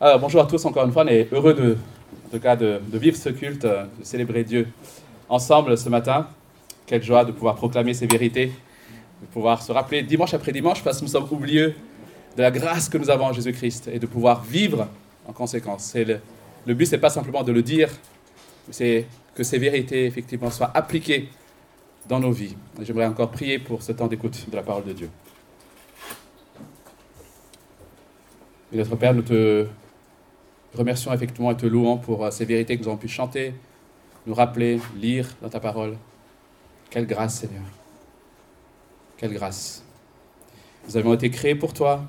Alors, bonjour à tous encore une fois, on est heureux de, de, vivre ce culte, euh, de célébrer Dieu ensemble ce matin. Quelle joie de pouvoir proclamer ces vérités, de pouvoir se rappeler dimanche après dimanche, parce que nous sommes oublieux de la grâce que nous avons en Jésus-Christ et de pouvoir vivre en conséquence. Le, le but, ce n'est pas simplement de le dire, c'est que ces vérités, effectivement, soient appliquées dans nos vies. J'aimerais encore prier pour ce temps d'écoute de la parole de Dieu. Et notre Père, nous te remercions effectivement et te louons pour euh, ces vérités que nous avons pu chanter, nous rappeler, lire dans ta parole. Quelle grâce, Seigneur. Quelle grâce. Nous avons été créés pour toi.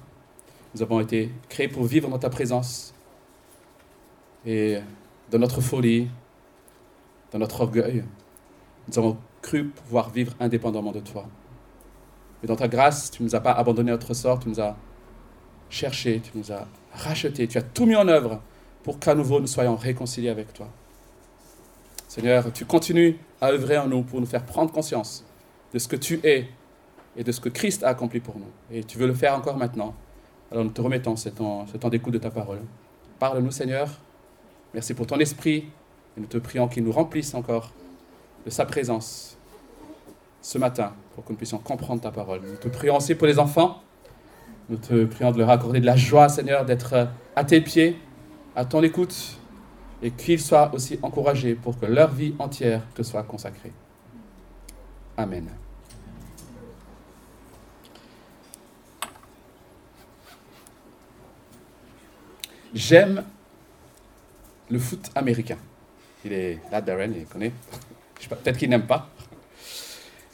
Nous avons été créés pour vivre dans ta présence. Et dans notre folie, dans notre orgueil, nous avons cru pouvoir vivre indépendamment de toi. Mais dans ta grâce, tu ne nous as pas abandonné notre sort, tu nous as cherché, tu nous as racheté, tu as tout mis en œuvre pour qu'à nouveau nous soyons réconciliés avec toi. Seigneur, tu continues à œuvrer en nous pour nous faire prendre conscience de ce que tu es et de ce que Christ a accompli pour nous. Et tu veux le faire encore maintenant. Alors nous te remettons ce temps, temps d'écoute de ta parole. Parle-nous, Seigneur. Merci pour ton esprit. Et nous te prions qu'il nous remplisse encore de sa présence ce matin pour que nous puissions comprendre ta parole. Nous te prions aussi pour les enfants. Nous te prions de leur accorder de la joie, Seigneur, d'être à tes pieds, à ton écoute, et qu'ils soient aussi encouragés pour que leur vie entière te soit consacrée. Amen. J'aime le foot américain. Il est là, Darren, il connaît. Peut-être qu'il n'aime pas.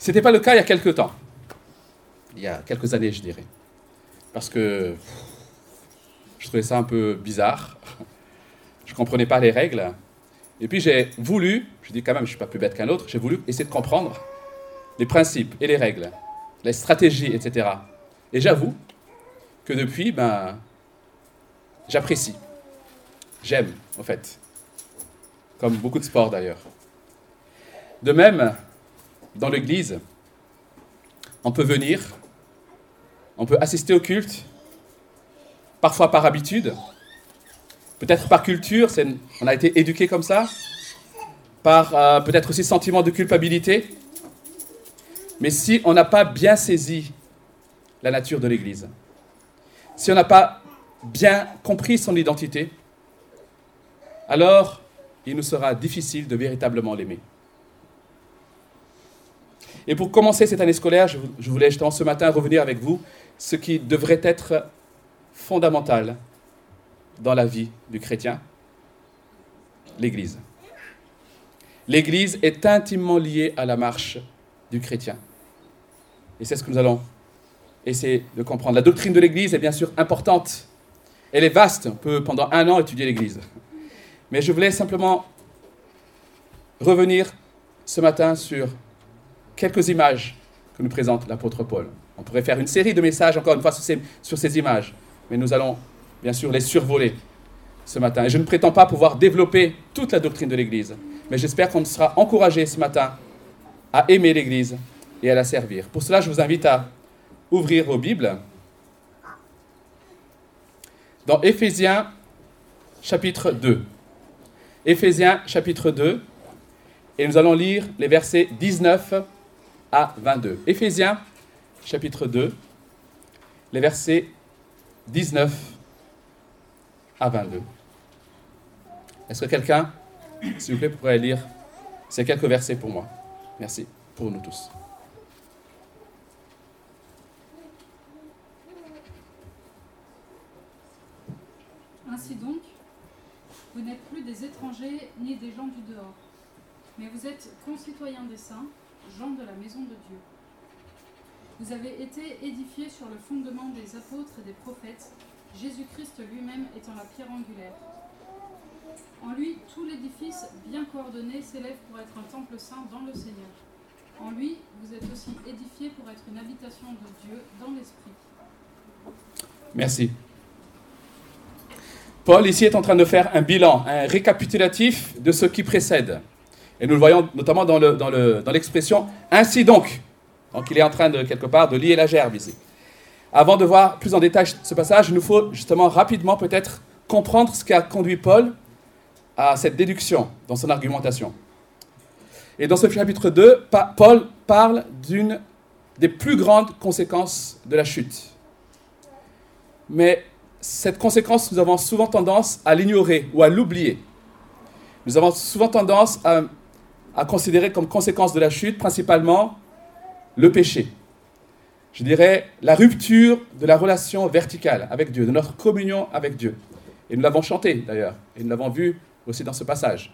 Ce n'était pas le cas il y a quelques temps. Il y a quelques années, je dirais. Parce que je trouvais ça un peu bizarre. Je ne comprenais pas les règles. Et puis j'ai voulu, je dis quand même, je ne suis pas plus bête qu'un autre, j'ai voulu essayer de comprendre les principes et les règles, les stratégies, etc. Et j'avoue que depuis, ben, j'apprécie. J'aime, en fait. Comme beaucoup de sports d'ailleurs. De même, dans l'église, on peut venir, on peut assister au culte, parfois par habitude, peut-être par culture, on a été éduqué comme ça, par euh, peut-être aussi sentiment de culpabilité. Mais si on n'a pas bien saisi la nature de l'Église, si on n'a pas bien compris son identité, alors il nous sera difficile de véritablement l'aimer. Et pour commencer cette année scolaire, je voulais justement ce matin revenir avec vous ce qui devrait être fondamental dans la vie du chrétien, l'Église. L'Église est intimement liée à la marche du chrétien. Et c'est ce que nous allons essayer de comprendre. La doctrine de l'Église est bien sûr importante. Elle est vaste. On peut pendant un an étudier l'Église. Mais je voulais simplement revenir ce matin sur quelques images que nous présente l'apôtre Paul. On pourrait faire une série de messages, encore une fois, sur ces, images. Mais nous allons bien sûr les survoler ce matin. Et je ne prétends pas pouvoir développer toute la doctrine de l'Église, mais j'espère qu'on sera encouragé ce matin à aimer l'Église et à la servir. Pour cela, je vous invite à ouvrir vos Bibles dans Éphésiens chapitre 2. Éphésiens chapitre 2, et nous allons lire les versets 19 à 22. Éphésiens chapitre 2, les versets 19 à 22. Est-ce que quelqu'un, s'il vous plaît, pourrait lire ces quelques versets pour moi? Merci, pour nous tous. Ainsi donc, vous n'êtes plus des étrangers ni des gens du dehors, mais vous êtes concitoyens des saints, gens de la maison de Dieu. Vous avez été édifiés sur le fondement des apôtres et des prophètes, Jésus-Christ lui-même étant la pierre angulaire. En lui, tout l'édifice bien coordonné s'élève pour être un temple saint dans le Seigneur. En lui, vous êtes aussi édifiés pour être une habitation de Dieu dans l'Esprit. Merci. Paul ici est en train de faire un bilan, un récapitulatif de ce qui précède. Et nous le voyons notamment dans l'expression ainsi donc. Donc il est en train de quelque part de lier la gerbe ici. Avant de voir plus en détail ce passage, il nous faut justement rapidement peut-être comprendre ce qui a conduit Paul à cette déduction dans son argumentation. Et dans ce chapitre 2, Paul parle d'une des plus grandes conséquences de la chute. Mais cette conséquence, nous avons souvent tendance à l'ignorer ou à l'oublier. Nous avons souvent tendance à, à, considérer comme conséquence de la chute principalement le péché. Je dirais la rupture de la relation verticale avec Dieu, de notre communion avec Dieu. Et nous l'avons chanté d'ailleurs, et nous l'avons vu aussi dans ce passage.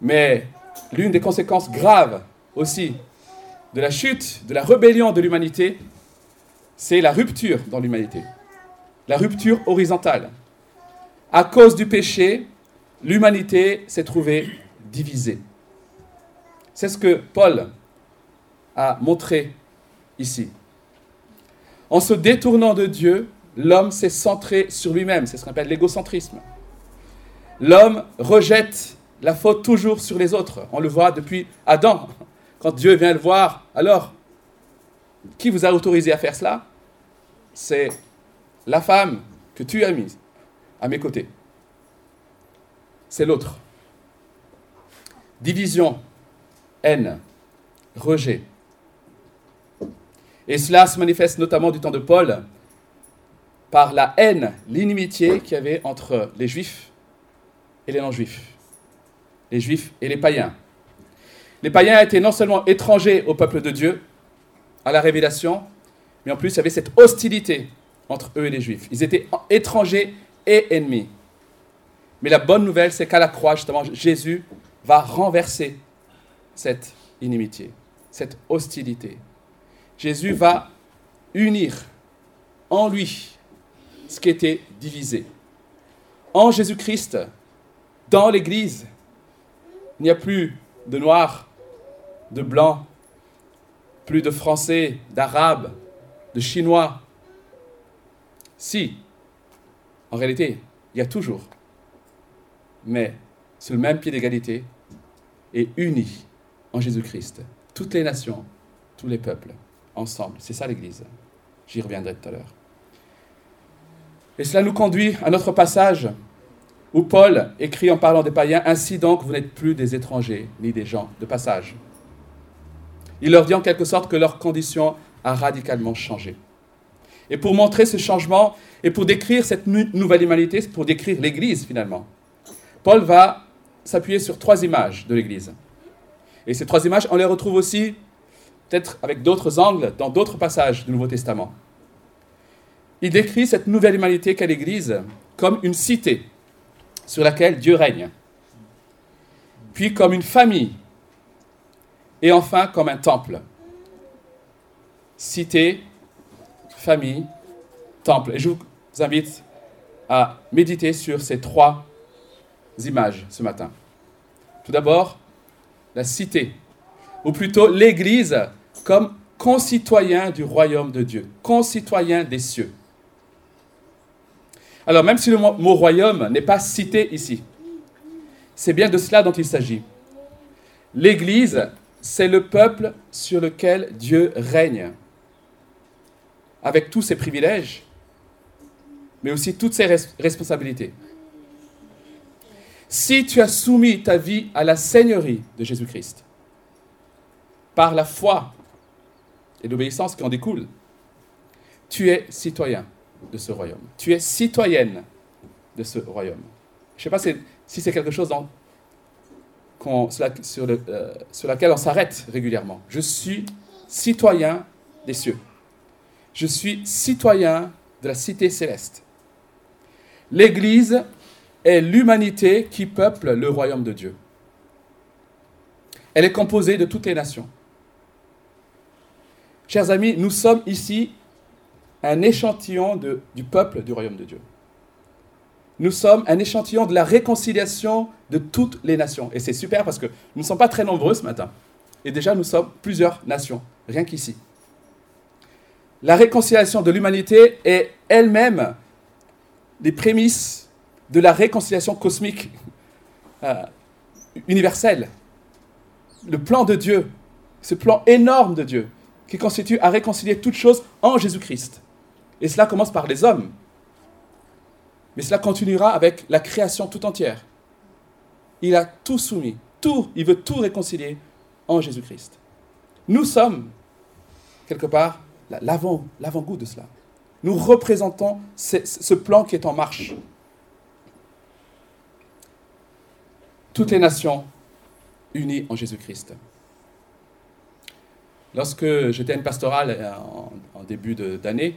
Mais l'une des conséquences graves aussi de la chute, de la rébellion de l'humanité, c'est la rupture dans l'humanité, la rupture horizontale. À cause du péché, l'humanité s'est trouvée divisée. C'est ce que Paul a montré ici. En se détournant de Dieu, l'homme s'est centré sur lui-même. C'est ce qu'on appelle l'égocentrisme. L'homme rejette la faute toujours sur les autres. On le voit depuis Adam. Quand Dieu vient le voir, alors, qui vous a autorisé à faire cela? C'est la femme que tu as mise à mes côtés. C'est l'autre. Division, haine, rejet. Et cela se manifeste notamment du temps de Paul par la haine, l'inimitié qu'il y avait entre les juifs et les non-juifs, les juifs et les païens. Les païens étaient non seulement étrangers au peuple de Dieu, à la révélation, mais en plus il y avait cette hostilité entre eux et les juifs. Ils étaient étrangers et ennemis. Mais la bonne nouvelle, c'est qu'à la croix, justement, Jésus va renverser cette inimitié, cette hostilité. Jésus va unir en lui ce qui était divisé. En Jésus-Christ, dans l'Église, il n'y a plus de noirs, de blancs, plus de français, d'arabes, de chinois. Si, en réalité, il y a toujours, mais sur le même pied d'égalité et unis en Jésus-Christ, toutes les nations, tous les peuples, ensemble. C'est ça l'Église. J'y reviendrai tout à l'heure. Et cela nous conduit à notre passage où Paul écrit en parlant des païens, Ainsi donc, vous n'êtes plus des étrangers ni des gens de passage. Il leur dit en quelque sorte que leur condition a radicalement changé. Et pour montrer ce changement et pour décrire cette nouvelle humanité, pour décrire l'Église finalement, Paul va s'appuyer sur trois images de l'Église. Et ces trois images, on les retrouve aussi, peut-être avec d'autres angles, dans d'autres passages du Nouveau Testament. Il décrit cette nouvelle humanité qu'est l'Église comme une cité sur laquelle Dieu règne, puis comme une famille, et enfin comme un temple. Cité, famille, temple. Et je vous invite à méditer sur ces trois images ce matin. Tout d'abord, la cité, ou plutôt l'Église comme concitoyen du royaume de Dieu, concitoyen des cieux. Alors même si le mot royaume n'est pas cité ici, c'est bien de cela dont il s'agit. L'Église, c'est le peuple sur lequel Dieu règne, avec tous ses privilèges, mais aussi toutes ses responsabilités. Si tu as soumis ta vie à la seigneurie de Jésus-Christ, par la foi et l'obéissance qui en découle, tu es citoyen de ce royaume. Tu es citoyenne de ce royaume. Je ne sais pas si c'est quelque chose sur, le, euh, sur laquelle on s'arrête régulièrement. Je suis citoyen des cieux. Je suis citoyen de la cité céleste. L'Église est l'humanité qui peuple le royaume de Dieu. Elle est composée de toutes les nations. Chers amis, nous sommes ici un échantillon du peuple du royaume de Dieu. Nous sommes un échantillon de la réconciliation de toutes les nations. Et c'est super parce que nous ne sommes pas très nombreux ce matin. Et déjà, nous sommes plusieurs nations, rien qu'ici. La réconciliation de l'humanité est elle-même des prémices de la réconciliation cosmique euh, universelle. Le plan de Dieu, ce plan énorme de Dieu, qui constitue à réconcilier toutes choses en Jésus-Christ. Et cela commence par les hommes. Mais cela continuera avec la création tout entière. Il a tout soumis, tout, il veut tout réconcilier en Jésus-Christ. Nous sommes, quelque part, l'avant, l'avant-goût de cela. Nous représentons ce plan qui est en marche. Toutes les nations unies en Jésus-Christ. Lorsque j'étais à une pastorale euh, en, début d'année,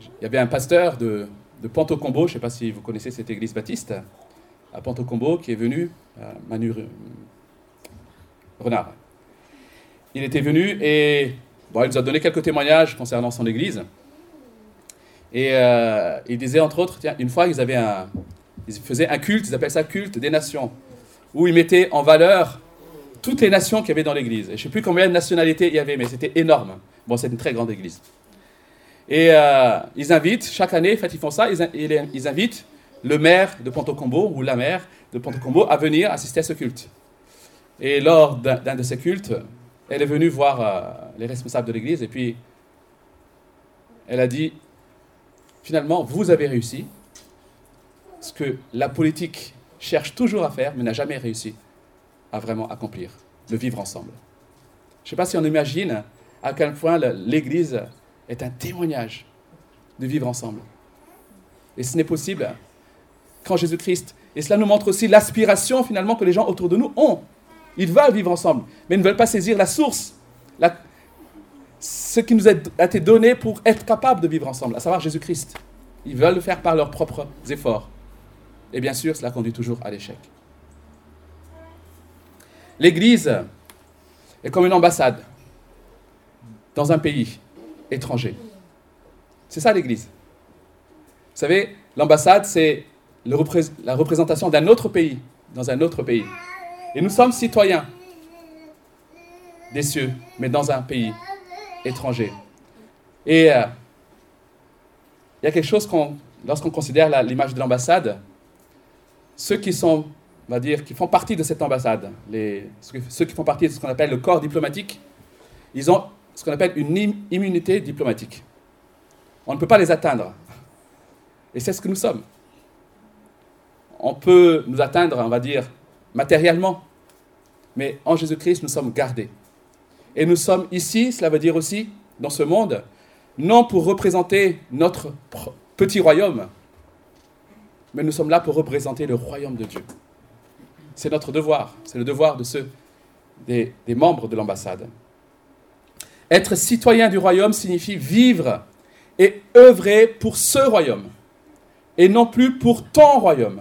il y avait un pasteur de, de Combo, je ne sais pas si vous connaissez cette église baptiste, à Combo, qui est venu, euh, Manu Renard. Il était venu et bon, il nous a donné quelques témoignages concernant son église. Et euh, il disait entre autres, tiens, une fois ils, avaient un, ils faisaient un culte, ils appellent ça culte des nations, où ils mettaient en valeur toutes les nations qu'il y avait dans l'église. je ne sais plus combien de nationalités il y avait, mais c'était énorme. Bon, c'est une très grande église. Et euh, ils invitent, chaque année, en fait, ils font ça, ils, invitent le maire de Combo ou la maire de Combo à venir assister à ce culte. Et lors d'un de ces cultes, elle est venue voir euh, les responsables de l'église et puis elle a dit, finalement, vous avez réussi ce que la politique cherche toujours à faire, mais n'a jamais réussi à vraiment accomplir, le vivre ensemble. Je ne sais pas si on imagine à quel point l'Église est un témoignage de vivre ensemble. Et ce n'est possible qu'en Jésus-Christ. Et cela nous montre aussi l'aspiration finalement que les gens autour de nous ont. Ils veulent vivre ensemble, mais ils ne veulent pas saisir la source, ce qui nous a été donné pour être capable de vivre ensemble, à savoir Jésus-Christ. Ils veulent le faire par leurs propres efforts. Et bien sûr, cela conduit toujours à l'échec. L'Église est comme une ambassade dans un pays étranger. C'est ça l'Église. Vous savez, l'ambassade, c'est la représentation d'un autre pays dans un autre pays. Et nous sommes citoyens des cieux, mais dans un pays étranger. Et euh, il y a quelque chose qu'on, lorsqu'on considère l'image de l'ambassade, ceux qui sont on va dire, qui font partie de cette ambassade, ceux qui font partie de ce qu'on appelle le corps diplomatique, ils ont ce qu'on appelle une immunité diplomatique. On ne peut pas les atteindre. Et c'est ce que nous sommes. On peut nous atteindre, on va dire, matériellement, mais en Jésus-Christ, nous sommes gardés. Et nous sommes ici, cela veut dire aussi, dans ce monde, non pour représenter notre petit royaume, mais nous sommes là pour représenter le royaume de Dieu. C'est notre devoir, c'est le devoir de ceux, des, membres de l'ambassade. Être citoyen du royaume signifie vivre et œuvrer pour ce royaume, et non plus pour ton royaume.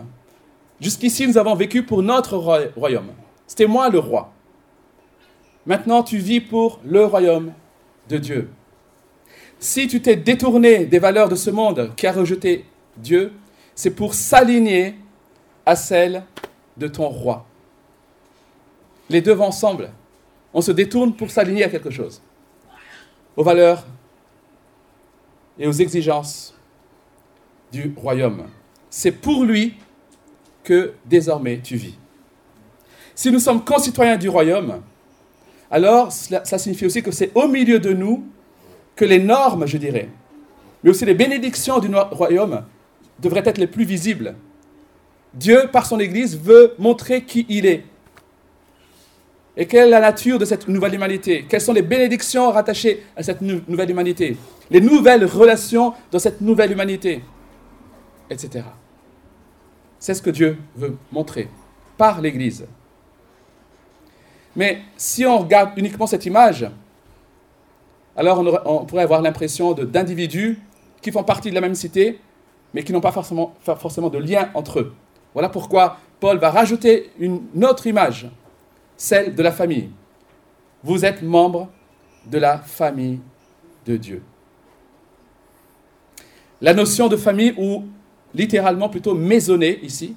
Jusqu'ici, nous avons vécu pour notre royaume. C'était moi le roi. Maintenant, tu vis pour le royaume de Dieu. Si tu t'es détourné des valeurs de ce monde qui a rejeté Dieu, c'est pour s'aligner à celles de ton roi. Les deux vont ensemble. On se détourne pour s'aligner à quelque chose, aux valeurs et aux exigences du royaume. C'est pour lui que désormais tu vis. Si nous sommes concitoyens du royaume, alors cela, signifie aussi que c'est au milieu de nous que les normes, je dirais, mais aussi les bénédictions du royaume devraient être les plus visibles Dieu, par son Église, veut montrer qui il est. Et quelle est la nature de cette nouvelle humanité? Quelles sont les bénédictions rattachées à cette nouvelle humanité? Les nouvelles relations dans cette nouvelle humanité Etc. C'est ce que Dieu veut montrer par l'Église. Mais si on regarde uniquement cette image, alors on, pourrait avoir l'impression d'individus qui font partie de la même cité, mais qui n'ont pas forcément, forcément de lien entre eux. Voilà pourquoi Paul va rajouter une autre image, celle de la famille. Vous êtes membre de la famille de Dieu. La notion de famille, ou littéralement plutôt maisonnée ici,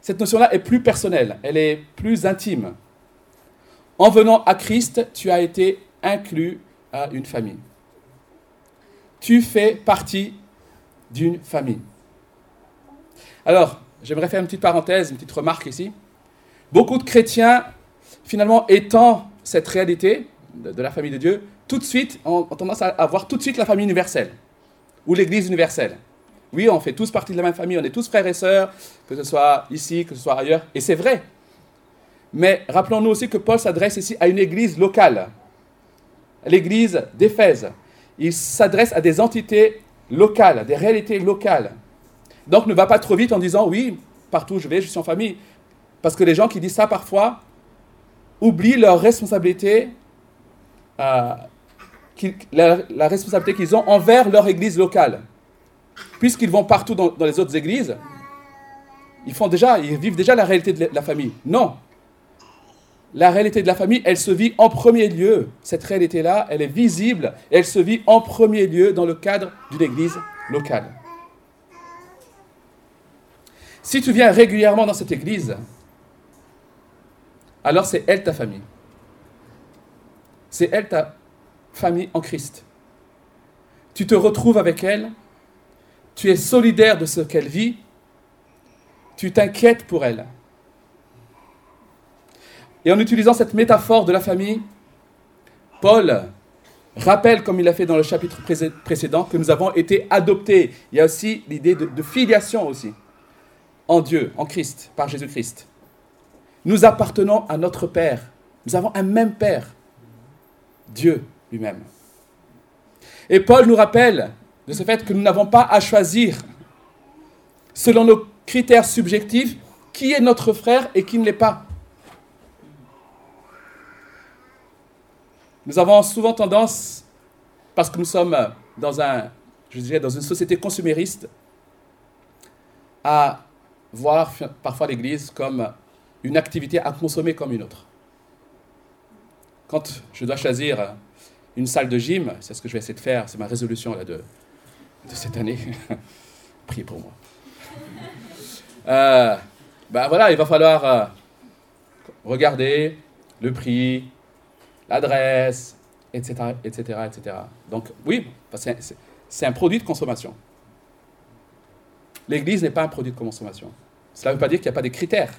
cette notion-là est plus personnelle, elle est plus intime. En venant à Christ, tu as été inclus à une famille. Tu fais partie d'une famille. Alors, j'aimerais faire une petite parenthèse, une petite remarque ici. Beaucoup de chrétiens, finalement, étant cette réalité de, la famille de Dieu, tout de suite ont, tendance à, voir tout de suite la famille universelle ou l'Église universelle. Oui, on fait tous partie de la même famille, on est tous frères et sœurs, que ce soit ici, que ce soit ailleurs, et c'est vrai. Mais rappelons-nous aussi que Paul s'adresse ici à une église locale, l'église d'Éphèse. Il s'adresse à des entités locales, des réalités locales. Donc ne va pas trop vite en disant oui, partout je vais, je suis en famille. Parce que les gens qui disent ça parfois oublient leur responsabilité, euh, la, responsabilité qu'ils ont envers leur église locale. Puisqu'ils vont partout dans, les autres églises, ils, font déjà, ils vivent déjà la réalité de la famille. Non. La réalité de la famille, elle se vit en premier lieu. Cette réalité-là, elle est visible elle se vit en premier lieu dans le cadre d'une église locale. Si tu viens régulièrement dans cette église, alors c'est elle ta famille. C'est elle ta famille en Christ. Tu te retrouves avec elle, tu es solidaire de ce qu'elle vit, tu t'inquiètes pour elle. Et en utilisant cette métaphore de la famille, Paul rappelle, comme il l'a fait dans le chapitre précédent, que nous avons été adoptés. Il y a aussi l'idée de, filiation aussi, en Dieu, en Christ, par Jésus-Christ. Nous appartenons à notre Père. Nous avons un même Père, Dieu lui-même. Et Paul nous rappelle de ce fait que nous n'avons pas à choisir, selon nos critères subjectifs, qui est notre frère et qui ne l'est pas. Nous avons souvent tendance, parce que nous sommes dans, un, je dirais, dans une société consumériste, à voir parfois l'Église comme une activité à consommer comme une autre. Quand je dois choisir une salle de gym, c'est ce que je vais essayer de faire, c'est ma résolution là, de, cette année. Priez pour moi. Ben voilà, il va falloir euh, regarder le prix, l'adresse, etc., etc., etc. Donc oui, c'est un produit de consommation. L'Église n'est pas un produit de consommation. Cela ne veut pas dire qu'il n'y a pas des critères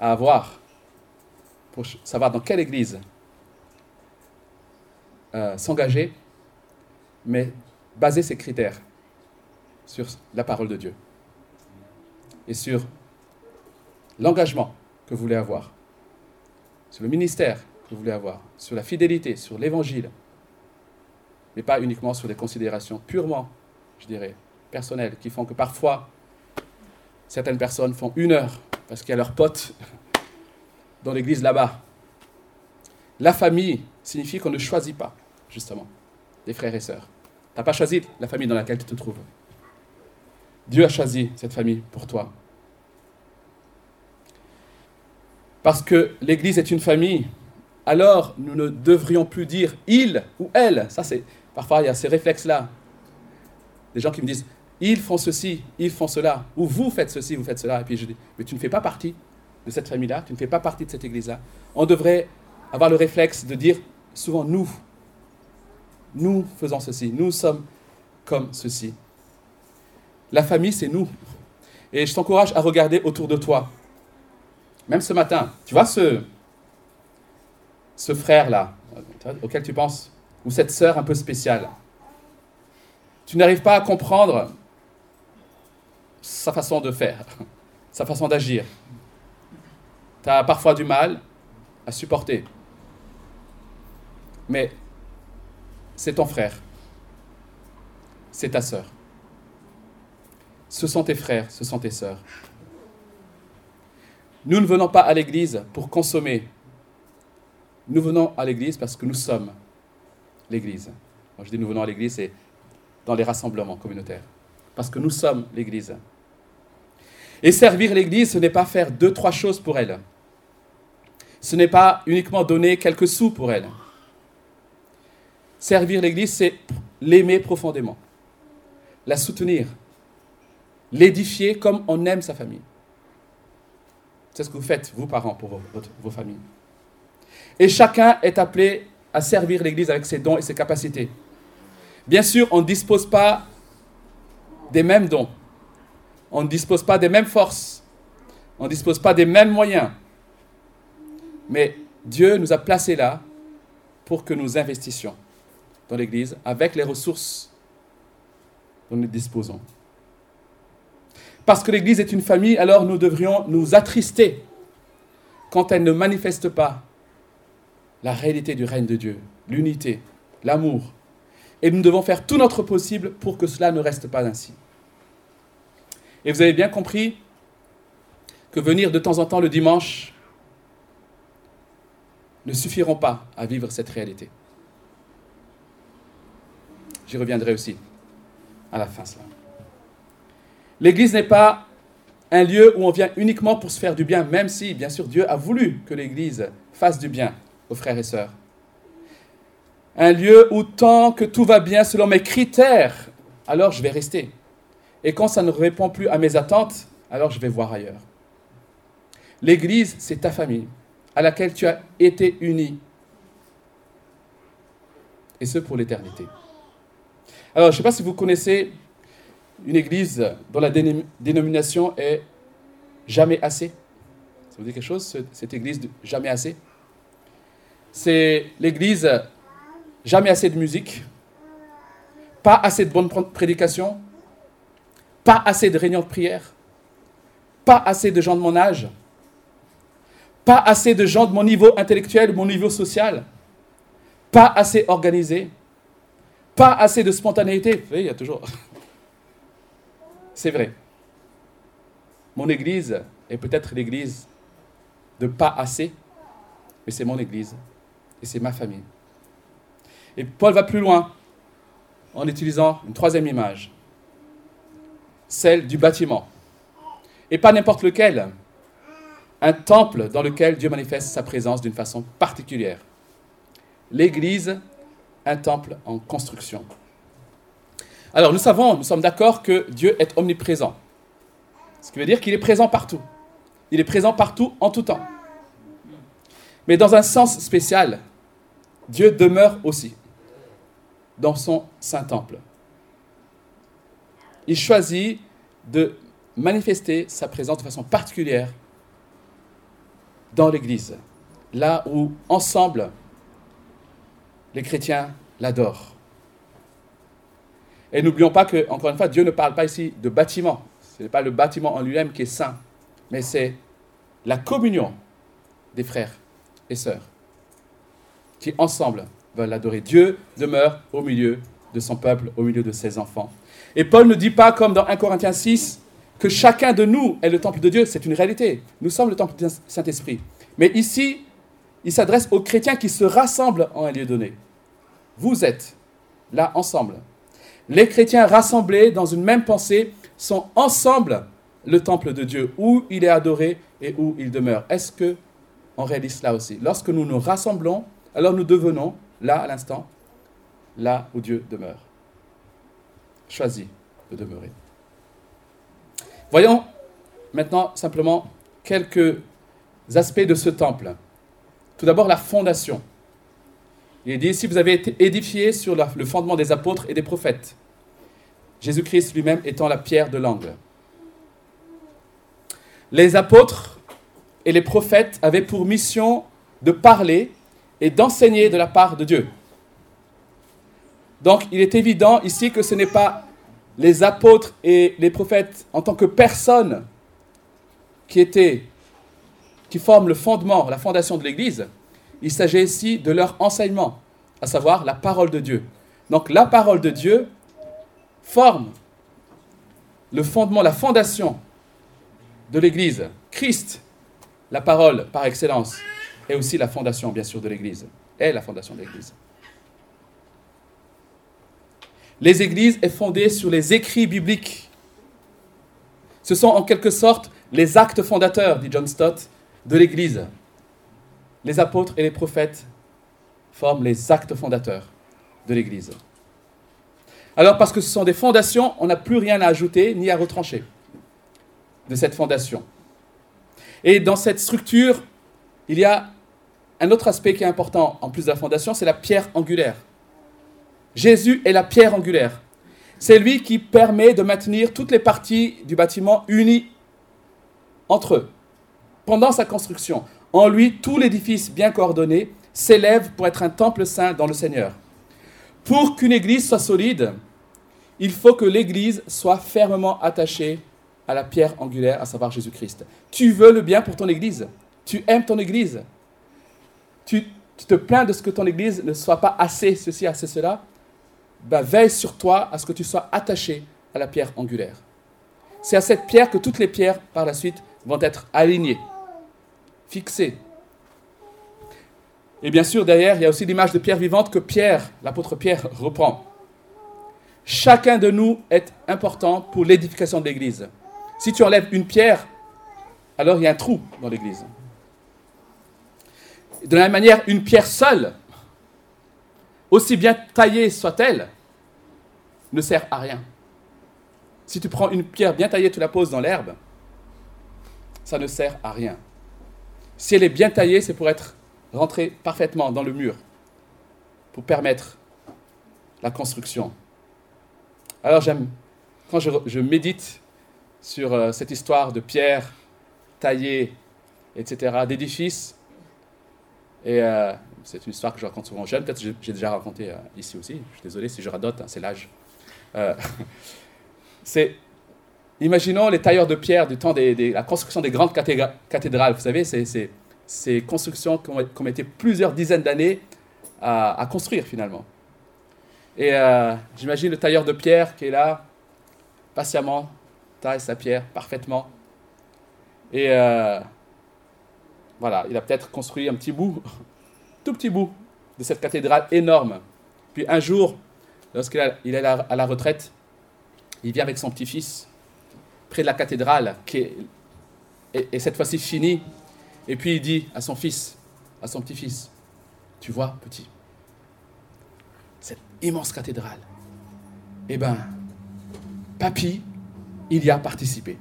à avoir pour savoir dans quelle église euh, s'engager, mais baser ses critères sur la parole de Dieu et sur l'engagement que vous voulez avoir, sur le ministère que vous voulez avoir, sur la fidélité, sur l'évangile, mais pas uniquement sur des considérations purement, je dirais, personnelles, qui font que parfois certaines personnes font une heure parce qu'il y a leurs potes dans l'église là-bas. La famille signifie qu'on ne choisit pas, justement, des frères et sœurs. Tu n'as pas choisi la famille dans laquelle tu te trouves. Dieu a choisi cette famille pour toi. Parce que l'Église est une famille, alors nous ne devrions plus dire il ou elle. Ça, c'est parfois il y a ces réflexes-là. Des gens qui me disent ils font ceci, ils font cela, ou vous faites ceci, vous faites cela. Et puis je dis, mais tu ne fais pas partie de cette famille-là, tu ne fais pas partie de cette église-là. On devrait avoir le réflexe de dire souvent nous, nous faisons ceci, nous sommes comme ceci. La famille, c'est nous. Et je t'encourage à regarder autour de toi. Même ce matin, tu vois ce, ce frère-là, auquel tu penses, ou cette sœur un peu spéciale. Tu n'arrives pas à comprendre sa façon de faire, sa façon d'agir. Tu as parfois du mal à supporter. Mais c'est ton frère, c'est ta sœur. Ce sont tes frères, ce sont tes sœurs. Nous ne venons pas à l'église pour consommer. Nous venons à l'église parce que nous sommes l'église. Quand je dis nous venons à l'église, c'est dans les rassemblements communautaires. Parce que nous sommes l'église. Et servir l'Église, ce n'est pas faire deux, trois choses pour elle. Ce n'est pas uniquement donner quelques sous pour elle. Servir l'Église, c'est l'aimer profondément, la soutenir, l'édifier comme on aime sa famille. C'est ce que vous faites, vous parents, pour vos, familles. Et chacun est appelé à servir l'Église avec ses dons et ses capacités. Bien sûr, on ne dispose pas des mêmes dons on ne dispose pas des mêmes forces, on ne dispose pas des mêmes moyens. Mais Dieu nous a placés là pour que nous investissions dans l'Église avec les ressources dont nous disposons. parce que l'Église est une famille, alors nous devrions nous attrister quand elle ne manifeste pas la réalité du règne de Dieu, l'unité, l'amour. Et nous devons faire tout notre possible pour que cela ne reste pas ainsi. Et vous avez bien compris que venir de temps en temps le dimanche ne suffiront pas à vivre cette réalité. J'y reviendrai aussi à la fin. L'Église n'est pas un lieu où on vient uniquement pour se faire du bien, même si, bien sûr, Dieu a voulu que l'Église fasse du bien aux frères et sœurs. Un lieu où tant que tout va bien selon mes critères, alors je vais rester. Et quand ça ne répond plus à mes attentes, alors je vais voir ailleurs. L'Église, c'est ta famille, à laquelle tu as été uni. Et ce pour l'éternité. Alors, je ne sais pas si vous connaissez une église dont la dénomination est jamais assez. Ça vous dit quelque chose, cette église de jamais assez? C'est l'église jamais assez de musique, pas assez de bonnes prédications, pas assez de réunions de prière, pas assez de gens de mon âge, pas assez de gens de mon niveau intellectuel, mon niveau social, pas assez organisés, pas assez de spontanéité. Vous il y a toujours c'est vrai. Mon église est peut-être l'église de pas assez, mais c'est mon église et c'est ma famille. Et Paul va plus loin en utilisant une troisième image, celle du bâtiment. Et pas n'importe lequel, un temple dans lequel Dieu manifeste sa présence d'une façon particulière. L'Église, un temple en construction. Alors nous savons, nous sommes d'accord que Dieu est omniprésent. Ce qui veut dire qu'il est présent partout. Il est présent partout en tout temps. Mais dans un sens spécial, Dieu demeure aussi dans son Saint-Temple. Il choisit de manifester sa présence de façon particulière dans l'Église, là où ensemble les chrétiens l'adorent. Et n'oublions pas que, encore une fois, Dieu ne parle pas ici de bâtiment. Ce n'est pas le bâtiment en lui-même qui est saint, mais c'est la communion des frères et sœurs qui ensemble veulent l'adorer. Dieu demeure au milieu de son peuple, au milieu de ses enfants. Et Paul ne dit pas, comme dans 1 Corinthiens 6, que chacun de nous est le temple de Dieu. C'est une réalité. Nous sommes le temple du Saint-Esprit. Mais ici, il s'adresse aux chrétiens qui se rassemblent en un lieu donné. Vous êtes là ensemble les chrétiens rassemblés dans une même pensée sont ensemble le temple de Dieu, où il est adoré et où il demeure. Est-ce que on réalise cela aussi Lorsque nous nous rassemblons, alors nous devenons, là à l'instant, là où Dieu demeure. Choisis de demeurer. Voyons maintenant simplement quelques aspects de ce temple. Tout d'abord la fondation. Il est dit ici, vous avez été édifiés sur le fondement des apôtres et des prophètes. Jésus-Christ lui-même étant la pierre de l'angle. Les apôtres et les prophètes avaient pour mission de parler et d'enseigner de la part de Dieu. Donc il est évident ici que ce n'est pas les apôtres et les prophètes en tant que personnes qui étaient qui forment le fondement, la fondation de l'Église, il s'agit ici de leur enseignement, à savoir la parole de Dieu. Donc la parole de Dieu forme le fondement, la fondation de l'Église. Christ, la parole par excellence, est aussi la fondation, bien sûr, de l'Église. Est la fondation de l'Église. Les églises est fondée sur les écrits bibliques. Ce sont en quelque sorte les actes fondateurs, dit John Stott, de l'Église les apôtres et les prophètes forment les actes fondateurs de l'Église. Alors parce que ce sont des fondations, on n'a plus rien à ajouter ni à retrancher de cette fondation. Et dans cette structure, il y a un autre aspect qui est important en plus de la fondation, c'est la pierre angulaire. Jésus est la pierre angulaire. C'est lui qui permet de maintenir toutes les parties du bâtiment unies entre eux pendant sa construction. En lui, tout l'édifice bien coordonné s'élève pour être un temple saint dans le Seigneur. Pour qu'une église soit solide, il faut que l'église soit fermement attachée à la pierre angulaire, à savoir Jésus-Christ. Tu veux le bien pour ton Église. Tu aimes ton Église. Tu, te plains de ce que ton Église ne soit pas assez ceci, assez cela. Ben, veille sur toi à ce que tu sois attaché à la pierre angulaire. C'est à cette pierre que toutes les pierres par la suite vont être alignées, fixées. Et bien sûr, derrière, il y a aussi l'image de pierre vivante que Pierre, l'apôtre Pierre, reprend. Chacun de nous est important pour l'édification de l'Église. Si tu enlèves une pierre, alors il y a un trou dans l'Église. De la même manière, une pierre seule, aussi bien taillée soit-elle, ne sert à rien. Si tu prends une pierre bien taillée, tu la poses dans l'herbe, ça ne sert à rien. Si elle est bien taillée, c'est pour être rentrée parfaitement dans le mur, pour permettre la construction. Alors j'aime, quand je, médite sur euh, cette histoire de pierre taillée, etc., d'édifices, et euh, c'est une histoire que je raconte souvent aux jeunes, peut-être que j'ai déjà raconté euh, ici aussi, je suis désolé si je radote, hein, c'est l'âge. c'est, imaginons les tailleurs de pierre du temps de la construction des grandes cathédrales, vous savez, c'est ces constructions qui ont, été plusieurs dizaines d'années à construire finalement. Et euh, j'imagine le tailleur de pierre qui est là, patiemment, taille sa pierre parfaitement. Et euh, voilà, il a peut-être construit un petit bout, tout petit bout de cette cathédrale énorme. Puis un jour, lorsqu'il est à la retraite, il vient avec son petit-fils près de la cathédrale qui est, cette fois-ci finie. Et puis il dit à son fils, à son petit-fils, tu vois, petit, immense cathédrale. Eh bien, papy, il y a participé.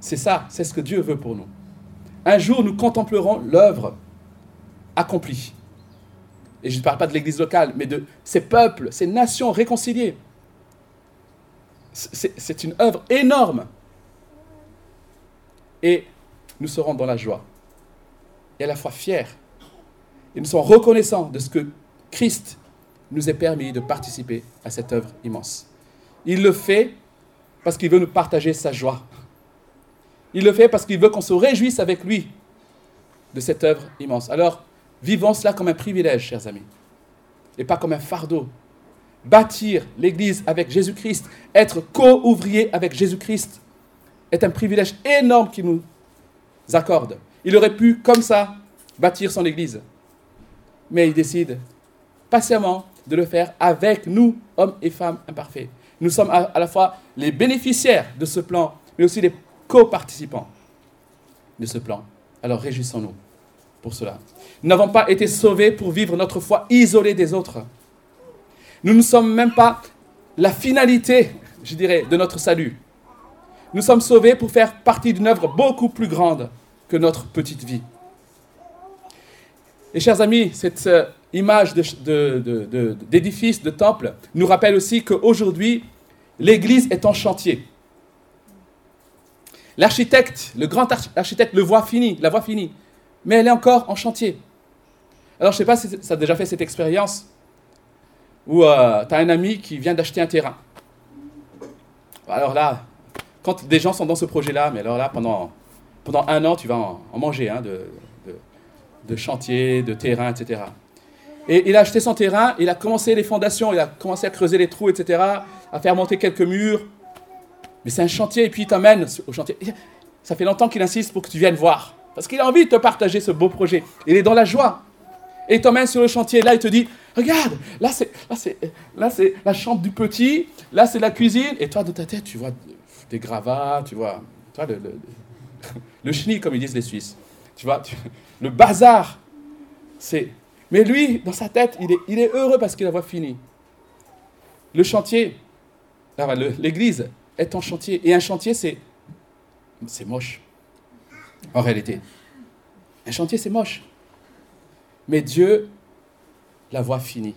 C'est ça, c'est ce que Dieu veut pour nous. Un jour, nous contemplerons l'œuvre accomplie. Et je ne parle pas de l'Église locale, mais de ces peuples, ces nations réconciliées. C'est une œuvre énorme. Et nous serons dans la joie et à la fois fiers. Et nous serons reconnaissants de ce que Christ nous est permis de participer à cette œuvre immense. Il le fait parce qu'il veut nous partager sa joie. Il le fait parce qu'il veut qu'on se réjouisse avec lui de cette œuvre immense. Alors, vivons cela comme un privilège, chers amis, et pas comme un fardeau. Bâtir l'Église avec Jésus-Christ, être co-ouvrier avec Jésus-Christ, est un privilège énorme qu'il nous accorde. Il aurait pu, comme ça, bâtir son Église. Mais il décide patiemment de le faire avec nous, hommes et femmes imparfaits. Nous sommes à, la fois les bénéficiaires de ce plan, mais aussi les co-participants de ce plan. Alors réjouissons-nous cela. Nous n'avons pas été sauvés pour vivre notre foi isolée des autres. Nous ne sommes même pas la finalité, je dirais, de notre salut. Nous sommes sauvés pour faire partie d'une œuvre beaucoup plus grande que notre petite vie. Et chers amis, cette euh, image d'édifice, de, de, de, temple, nous rappelle aussi qu'aujourd'hui, l'Église est en chantier. L'architecte, le grand architecte, le voit fini, la voit finie, mais elle est encore en chantier. Alors, je ne sais pas si ça a déjà fait cette expérience où euh, tu as un ami qui vient d'acheter un terrain. Alors là, quand des gens sont dans ce projet-là, mais alors là, pendant, pendant un an, tu vas en, manger hein, de, de, chantier, de terrain, etc. Et il a acheté son terrain, il a commencé les fondations, il a commencé à creuser les trous, etc., à faire monter quelques murs. Mais c'est un chantier, et puis il t'emmène au chantier. Ça fait longtemps qu'il insiste pour que tu viennes voir. Parce qu'il a envie de te partager ce beau projet. Il est dans la joie. Et il t'emmène sur le chantier. Là, il te dit Regarde, là, c'est, là, c'est, la chambre du petit. Là, c'est la cuisine. Et toi, de ta tête, tu vois des gravats, tu vois, toi, le, le, le chenille, comme ils disent les Suisses. Tu vois, le bazar. Mais lui, dans sa tête, il est, heureux parce qu'il a voit fini. Le chantier, l'église est en chantier. Et un chantier, c'est moche. En réalité. Un chantier, c'est moche. Mais Dieu la voit finie.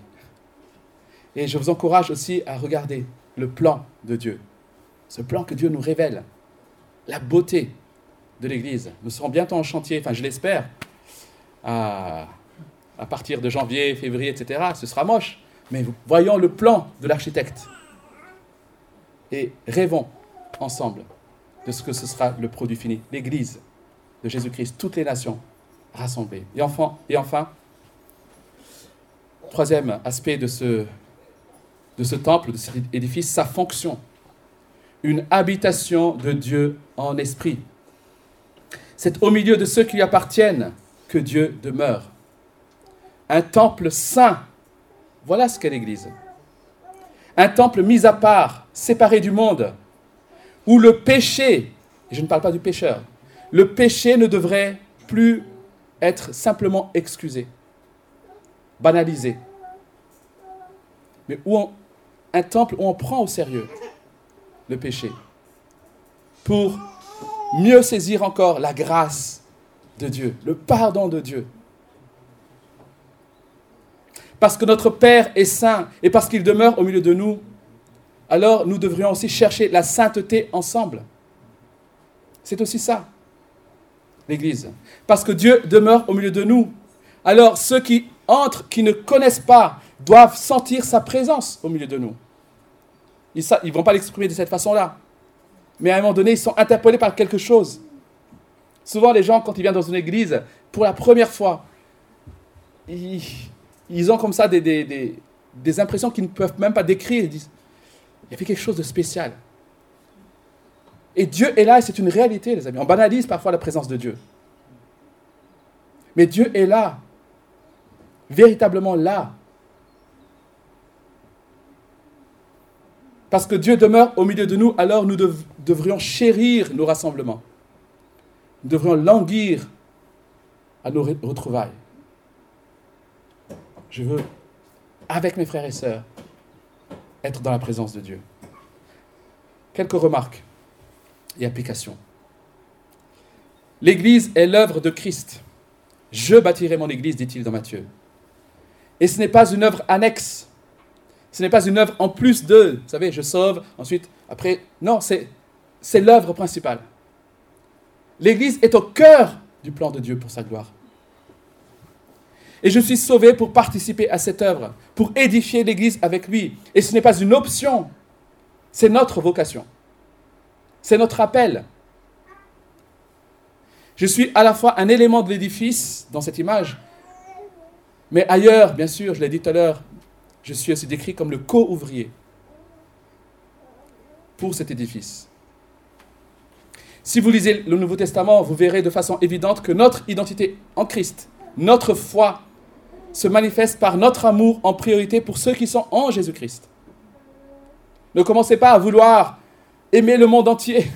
Et je vous encourage aussi à regarder le plan de Dieu. Ce plan que Dieu nous révèle. La beauté de l'Église. Nous serons bientôt en chantier, enfin je l'espère, à, à partir de janvier, février, etc., ce sera moche. Mais voyons le plan de l'architecte. Et rêvons ensemble de ce que ce sera le produit fini, l'Église Jésus-Christ, toutes les nations rassemblées. Et enfin, et enfin troisième aspect de ce, de ce temple, de cet édifice, sa fonction. Une habitation de Dieu en esprit. C'est au milieu de ceux qui lui appartiennent que Dieu demeure. Un temple saint. Voilà ce qu'est l'Église. Un temple mis à part, séparé du monde, où le péché, et je ne parle pas du pécheur, le péché ne devrait plus être simplement excusé, banalisé, mais où un temple où on prend au sérieux le péché, pour mieux saisir encore la grâce de Dieu, le pardon de Dieu. Parce que notre Père est saint et parce qu'il demeure au milieu de nous, alors nous devrions aussi chercher la sainteté ensemble. C'est aussi ça, l'Église. Parce que Dieu demeure au milieu de nous. Alors ceux qui entrent, qui ne connaissent pas, doivent sentir sa présence au milieu de nous. Ils ne vont pas l'exprimer de cette façon-là. Mais à un moment donné, ils sont interpellés par quelque chose. Souvent, les gens, quand ils viennent dans une église, pour la première fois, ils, ont comme ça des, des, impressions qu'ils ne peuvent même pas décrire. Ils disent, il y avait quelque chose de spécial. Et Dieu est là et c'est une réalité, les amis. On banalise parfois la présence de Dieu. Mais Dieu est là, véritablement là. Parce que Dieu demeure au milieu de nous, alors nous devrions chérir nos rassemblements. Nous devrions languir à nos retrouvailles. Je veux, avec mes frères et sœurs, être dans la présence de Dieu. Quelques remarques et applications. L'Église est l'œuvre de Christ. Je bâtirai mon Église, dit-il dans Matthieu. Et ce n'est pas une œuvre annexe ce n'est pas une œuvre en plus de, vous savez, je sauve, ensuite, après. Non, c'est l'œuvre principale. L'Église est au cœur du plan de Dieu pour sa gloire. Et je suis sauvé pour participer à cette œuvre, pour édifier l'Église avec lui. Et ce n'est pas une option, c'est notre vocation. C'est notre appel. Je suis à la fois un élément de l'édifice dans cette image, mais ailleurs, bien sûr, je l'ai dit tout à l'heure, je suis aussi décrit comme le co-ouvrier pour cet édifice. Si vous lisez le Nouveau Testament, vous verrez de façon évidente que notre identité en Christ, notre foi, se manifeste par notre amour en priorité pour ceux qui sont en Jésus-Christ. Ne commencez pas à vouloir aimer le monde entier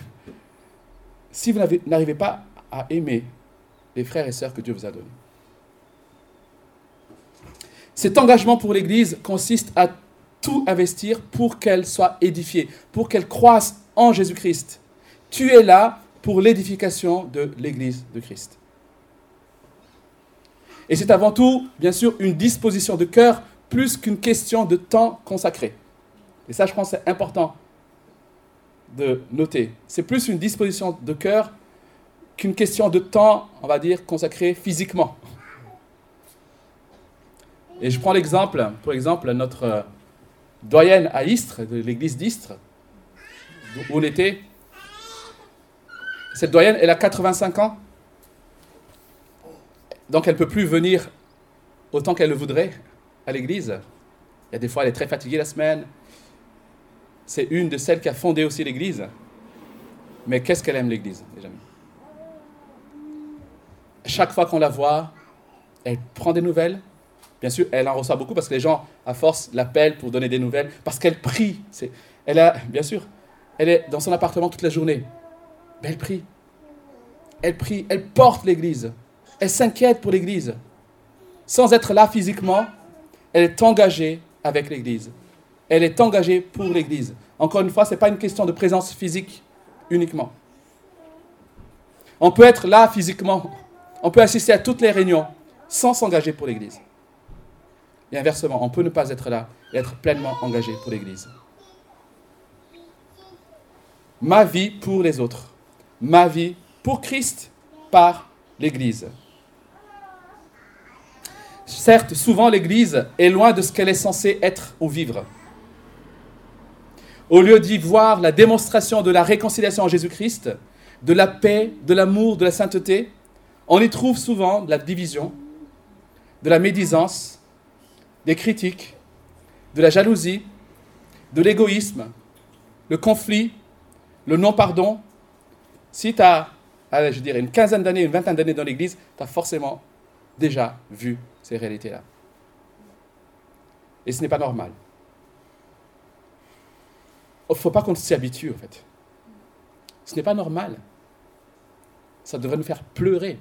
si vous n'arrivez pas à aimer les frères et sœurs que Dieu vous a donnés. Cet engagement pour l'Église consiste à tout investir pour qu'elle soit édifiée, pour qu'elle croisse en Jésus-Christ. Tu es là pour l'édification de l'Église de Christ. Et c'est avant tout, bien sûr, une disposition de cœur plus qu'une question de temps consacré. Et ça, je pense, c'est important de noter. C'est plus une disposition de cœur qu'une question de temps, on va dire, consacré physiquement. Et je prends l'exemple, pour exemple, notre euh, doyenne à Istres, de l'église d'Istres, où on était. Cette doyenne, elle a 85 ans. Donc elle ne peut plus venir autant qu'elle le voudrait à l'église. Il y a des fois, elle est très fatiguée la semaine. C'est une de celles qui a fondé aussi l'église. Mais qu'est-ce qu'elle aime l'église, les Chaque fois qu'on la voit, elle prend des nouvelles, Bien sûr, elle en reçoit beaucoup parce que les gens, à force, l'appellent pour donner des nouvelles, parce qu'elle prie. elle a, bien sûr, elle est dans son appartement toute la journée. Mais elle prie. Elle prie, elle porte l'Église. Elle s'inquiète pour l'Église. Sans être là physiquement, elle est engagée avec l'Église. Elle est engagée pour l'Église. Encore une fois, ce n'est pas une question de présence physique uniquement. On peut être là physiquement, on peut assister à toutes les réunions sans s'engager pour l'Église. Et inversement, on peut ne pas être là et être pleinement engagé pour l'Église. Ma vie pour les autres. Ma vie pour Christ par l'Église. Certes, souvent l'Église est loin de ce qu'elle est censée être ou vivre. Au lieu d'y voir la démonstration de la réconciliation en Jésus-Christ, de la paix, de l'amour, de la sainteté, on y trouve souvent de la division, de la médisance, des critiques, de la jalousie, de l'égoïsme, le conflit, le non-pardon. Si tu as, je dirais, une quinzaine d'années, une vingtaine d'années dans l'Église, tu as forcément déjà vu ces réalités-là. Et ce n'est pas normal. Il ne faut pas qu'on s'y habitue, en fait. Ce n'est pas normal. Ça devrait nous faire pleurer.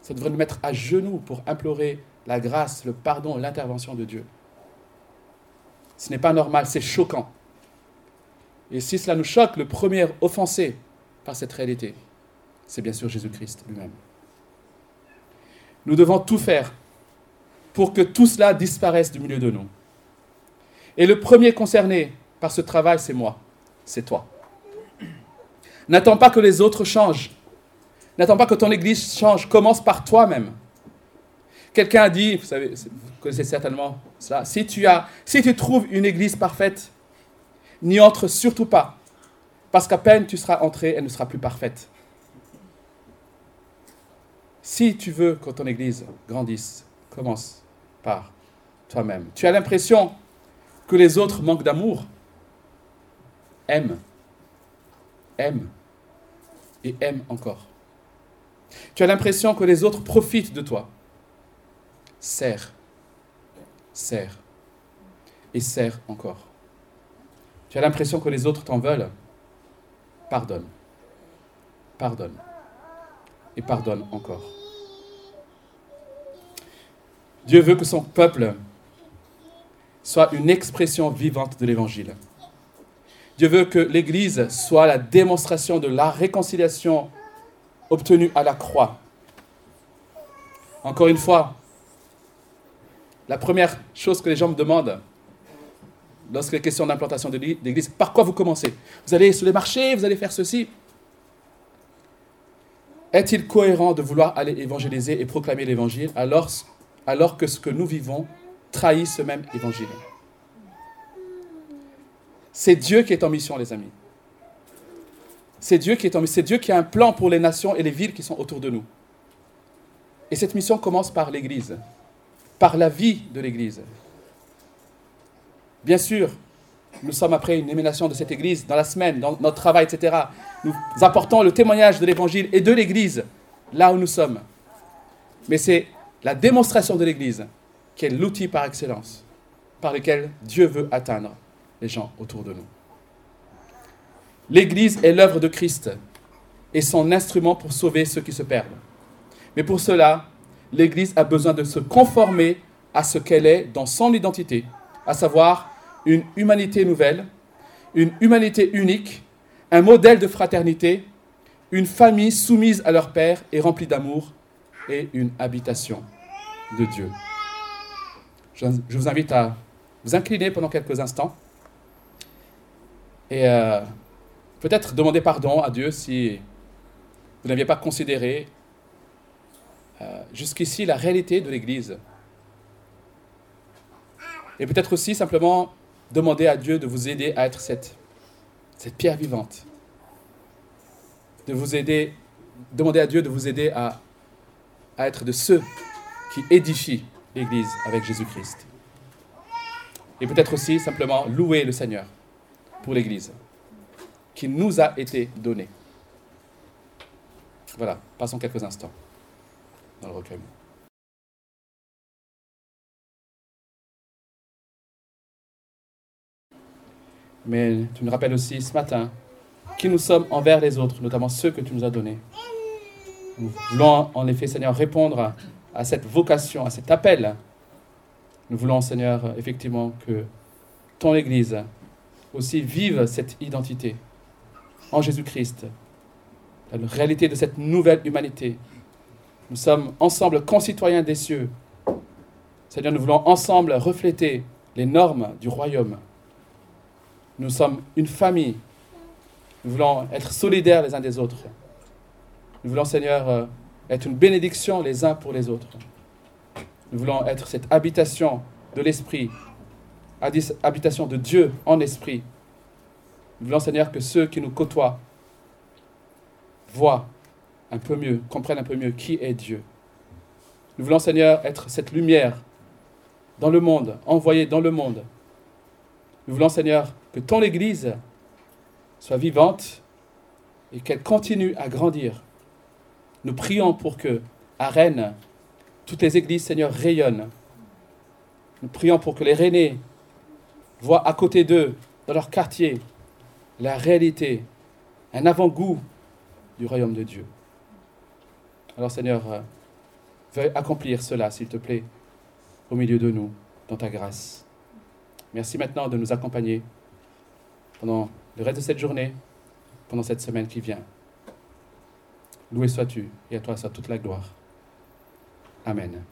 Ça devrait nous mettre à genoux pour implorer la grâce, le pardon, l'intervention de Dieu. Ce n'est pas normal, c'est choquant. Et si cela nous choque, le premier offensé par cette réalité, c'est bien sûr Jésus-Christ lui-même. Nous devons tout faire pour que tout cela disparaisse du milieu de nous. Et le premier concerné par ce travail, c'est moi, c'est toi. N'attends pas que les autres changent. N'attends pas que ton Église change. Commence par toi-même. Quelqu'un a dit, vous savez, vous connaissez certainement ça, si tu, as, si tu trouves une Église parfaite, n'y entre surtout pas, parce qu'à peine tu seras entré, elle ne sera plus parfaite. Si tu veux que ton Église grandisse, commence par toi-même. Tu as l'impression que les autres manquent d'amour? Aime. Aime. Et aime encore. Tu as l'impression que les autres profitent de toi. Serre. Serre. Et serre encore. Tu as l'impression que les autres t'en veulent. Pardonne. Pardonne. Et pardonne encore. Dieu veut que son peuple soit une expression vivante de l'Évangile. Dieu veut que l'Église soit la démonstration de la réconciliation obtenue à la croix. Encore une fois, la première chose que les gens me demandent lorsqu'il est question d'implantation d'église, par quoi vous commencez? Vous allez sur les marchés, vous allez faire ceci. Est-il cohérent de vouloir aller évangéliser et proclamer l'évangile alors que ce que nous vivons trahit ce même évangile? C'est Dieu qui est en mission, les amis. C'est Dieu qui est en C'est Dieu qui a un plan pour les nations et les villes qui sont autour de nous. Et cette mission commence par l'Église, par la vie de l'Église. Bien sûr, nous sommes après une émanation de cette Église dans la semaine, dans notre travail, etc. Nous apportons le témoignage de l'Évangile et de l'Église là où nous sommes. Mais c'est la démonstration de l'Église qui est l'outil par excellence par lequel Dieu veut atteindre les gens autour de nous. L'Église est l'œuvre de Christ et son instrument pour sauver ceux qui se perdent. Mais pour cela, l'Église a besoin de se conformer à ce qu'elle est dans son identité, à savoir une humanité nouvelle, une humanité unique, un modèle de fraternité, une famille soumise à leur Père et remplie d'amour, et une habitation de Dieu. Je vous invite à vous incliner pendant quelques instants et euh, peut-être demander pardon à Dieu si vous n'aviez pas considéré euh, jusqu'ici la réalité de l'Église et peut-être aussi simplement demander à Dieu de vous aider à être cette, cette pierre vivante. De vous aider, demander à Dieu de vous aider à, à être de ceux qui édifient l'Église avec Jésus-Christ. Et peut-être aussi simplement louer le Seigneur l'Église qui nous a été donnée. Voilà, passons quelques instants dans le recueillement. mais tu nous rappelles aussi ce matin qui nous sommes envers les autres, notamment ceux que tu nous as donnés. Nous voulons en effet, Seigneur, répondre à cette vocation, à cet appel. Nous voulons, Seigneur, effectivement, que ton Église aussi vive cette identité en Jésus-Christ, la réalité de cette nouvelle humanité. Nous sommes ensemble concitoyens des cieux. Seigneur, nous voulons ensemble refléter les normes du royaume nous sommes une famille. Nous voulons être solidaires les uns des autres. Nous voulons, Seigneur, euh, être une bénédiction les uns pour les autres. Nous voulons être cette habitation de l'Esprit, habitation de Dieu en esprit, Nous voulons, Seigneur, que ceux qui nous côtoient voient un peu mieux, comprennent un peu mieux qui est Dieu. Nous voulons, Seigneur, être cette lumière dans le monde, envoyée dans le monde. Nous voulons, Seigneur, que ton Église soit vivante et qu'elle continue à grandir. Nous prions pour que, à Rennes, toutes les églises, Seigneur, rayonnent. Nous prions pour que les Rennais voient à côté d'eux, dans leur quartier, la réalité, un avant-goût du royaume de Dieu. Alors Seigneur, euh, veuille accomplir cela, s'il te plaît, au milieu de nous, dans ta grâce. Merci maintenant de nous accompagner pendant le reste de cette journée, pendant cette semaine qui vient. Loué sois-tu, et à toi soit toute la gloire. Amen.